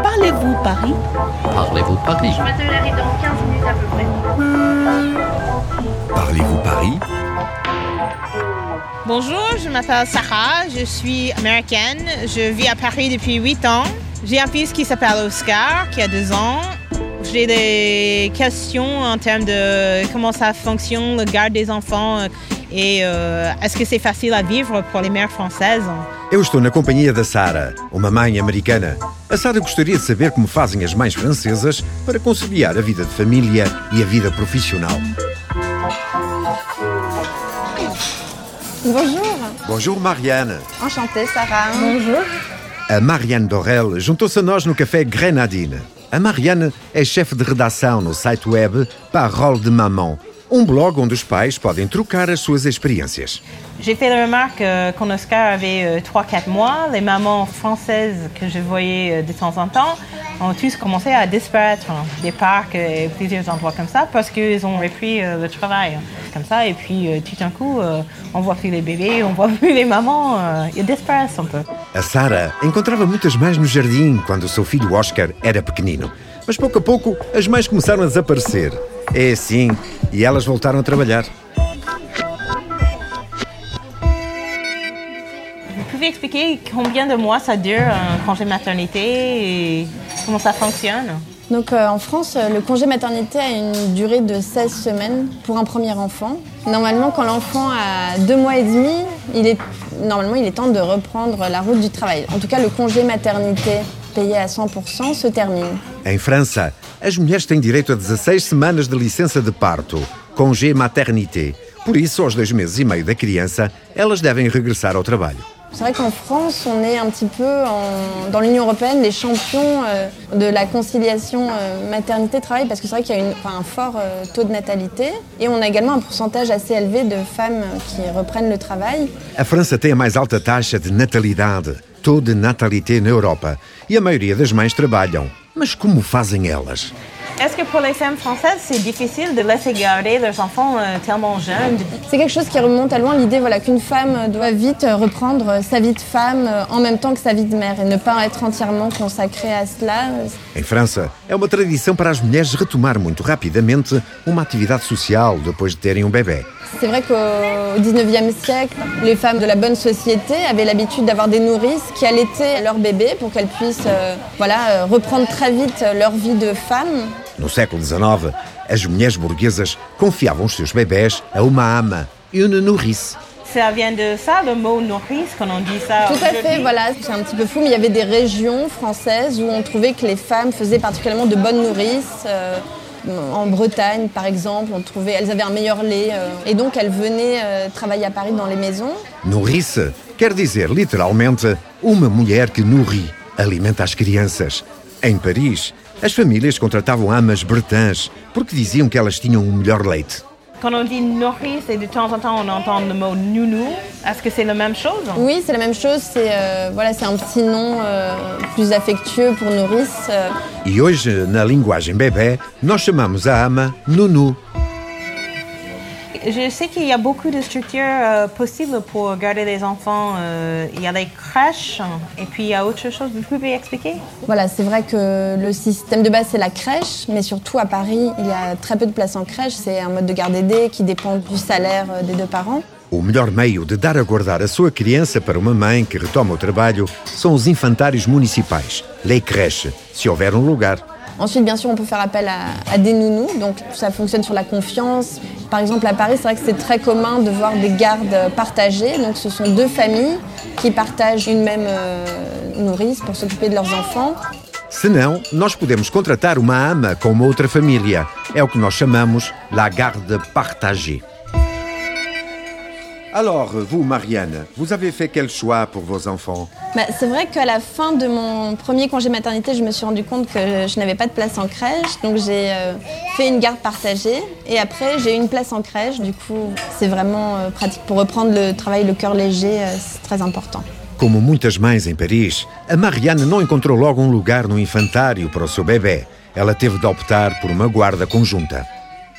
Parlez-vous Paris? Parlez-vous Paris? Je dans 15 minutes à peu près. Parlez-vous Paris? Bonjour, je m'appelle Sarah, je suis américaine, je vis à Paris depuis 8 ans. J'ai un fils qui s'appelle Oscar, qui a 2 ans. J'ai des questions en termes de comment ça fonctionne, le garde des enfants, et euh, est-ce que c'est facile à vivre pour les mères françaises? Eu estou na companhia da Sara, uma mãe americana. A Sara gostaria de saber como fazem as mães francesas para conciliar a vida de família e a vida profissional. Bonjour. Bonjour Marianne. Enchantée, Sarah. Bonjour. A Marianne Dorel juntou-se a nós no café Grenadine. A Marianne é chefe de redação no site web Parole de Maman, um blog onde os pais podem trocar as suas experiências. J'ai fait la remarque euh, quand Oscar avait 3-4 mois, les mamans françaises que je voyais euh, de temps en temps ont tous commencé à disparaître hein, des parcs et plusieurs endroits comme ça parce qu'ils ont repris euh, le travail comme ça et puis euh, tout d'un coup euh, on voit plus les bébés, on voit plus les mamans, euh, ils disparaissent un peu. A Sara encontrava muitas mães no jardim quando o seu filho Oscar era pequenino. Mas pouco a pouco as mães começaram a desaparecer. É assim, e elas voltaram a trabalhar. Vous pouvez expliquer combien de mois ça dure un congé maternité et comment ça fonctionne? Donc euh, en France, le congé maternité a une durée de 16 semaines pour un premier enfant. Normalement, quand l'enfant a deux mois et demi, il est, normalement, il est temps de reprendre la route du travail. En tout cas, le congé maternité payé à 100% se termine. Em França, as mulheres têm direito a 16 semanas de licença de parto, congé maternité. Por isso, aos dois meses e meio da criança, elas devem regressar ao trabalho. C'est vrai qu'en France, on est un petit peu en- dans l'Union européenne les champions euh, de la conciliation euh, maternité-travail parce que c'est vrai qu'il y a une- enfin, un fort euh, taux de natalité et on a également un pourcentage assez élevé de femmes qui reprennent le travail. A França tem a mais alta taxa de natalidade, taux de natalité na Europa, e a maioria das mães trabalham. Mas como fazem elas? Est-ce que pour les femmes françaises, c'est difficile de laisser garder leurs enfants euh, tellement jeunes? C'est quelque chose qui remonte à loin l'idée voilà, qu'une femme doit vite euh, reprendre euh, sa vie de femme euh, en même temps que sa vie de mère et ne pas être entièrement consacrée à cela. Em França, é uma tradição para as mulheres retomar muito rapidamente uma atividade social depois de terem um bebê. C'est vrai qu'au 19e siècle, les femmes de la bonne société avaient l'habitude d'avoir des nourrices qui allaitaient leur bébé pour qu'elles puissent euh, voilà, reprendre très vite leur vie de femme. No século XIX, as mulheres burguesas confiavam os seus bebés a uma ama, une nourrice. Ça vient de ça, le mot nourrice, quand on dit ça Tout à fait, voilà, c'est un petit peu fou, mais il y avait des régions françaises où on trouvait que les femmes faisaient particulièrement de bonnes nourrices. euh, en Bretagne, par exemple, on trouvait, elles avaient un meilleur lait, euh, et donc elles venaient euh, travailler à Paris dans les maisons. Nourrice quer dizer literalmente uma mulher que nourrit, alimenta as crianças. Em Paris, as famílias contratavam amas bretãs porque diziam que elas tinham um melhor leite. Quand on dit nourrice et de temps en temps on entend le mot nounou, est-ce que c'est la même chose Oui, c'est la même chose, c'est euh, voilà, c'est un petit nom euh, plus affectueux pour nourrice. euh. E hoje, na linguagem bebê, nós chamamos a ama Nunu. Je sais qu'il y a beaucoup de structures euh, possibles pour garder les enfants. Euh, il y a les crèches et puis il y a autre chose. Vous pouvez expliquer? Voilà, c'est vrai que le système de base c'est la crèche, mais surtout à Paris, il y a très peu de places en crèche. C'est un mode de garde aidé qui dépend du salaire euh, des deux parents. O melhor meio de dar a guardar a sua criança para uma mãe que retoma o trabalho são os infantários municipais, les crèches, se houver um lugar. Ensuite, bien sûr, on peut faire appel à, à des nounous, donc ça fonctionne sur la confiance. Par exemple, à Paris, c'est vrai que c'est très commun de voir des gardes partagées. Donc, ce sont deux familles qui partagent une même euh, nourrice pour s'occuper de leurs enfants. Se não, nós podemos contratar uma ama com uma outra família. É o que nós chamamos la garde partagée. Alors, vous, Marianne, vous avez fait quel choix pour vos enfants? Bah, c'est vrai qu'à la fin de mon premier congé maternité, je me suis rendu compte que je n'avais pas de place en crèche. Donc, j'ai euh, fait une garde partagée. Et après, j'ai eu une place en crèche. Du coup, c'est vraiment euh, pratique pour reprendre le travail, le cœur léger. euh, c'est très important. Como muitas mães em Paris, a Marianne não encontrou logo um lugar no infantário para o seu bebê. Ela teve de optar por uma guarda conjunta.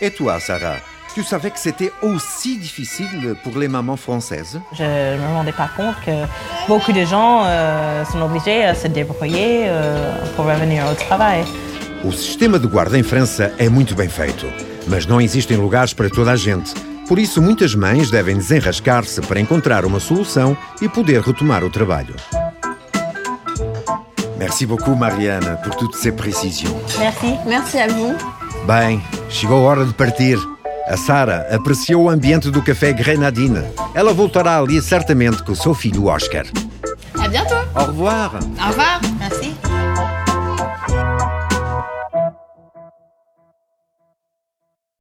E toi, Sarah? Tu savais que c'était aussi difficile pour les mamans françaises Je ne me rendais pas compte que beaucoup de gens euh, sont obligés à se débrouiller euh, pour revenir au travail. O sistema de guarda em França é muito bem feito, mas não existem lugares para toda a gente. Por isso, muitas mães devem desenrascar-se para encontrar uma solução e poder retomar o trabalho. Merci beaucoup, Marianne, por toutes ces précisions. Merci. Merci à vous. Bem, chegou a hora de partir. A Sara apreciou o ambiente do café Grenadine. Ela voltará ali certamente com o seu filho Oscar. À bientôt. Au revoir! Au revoir. Merci.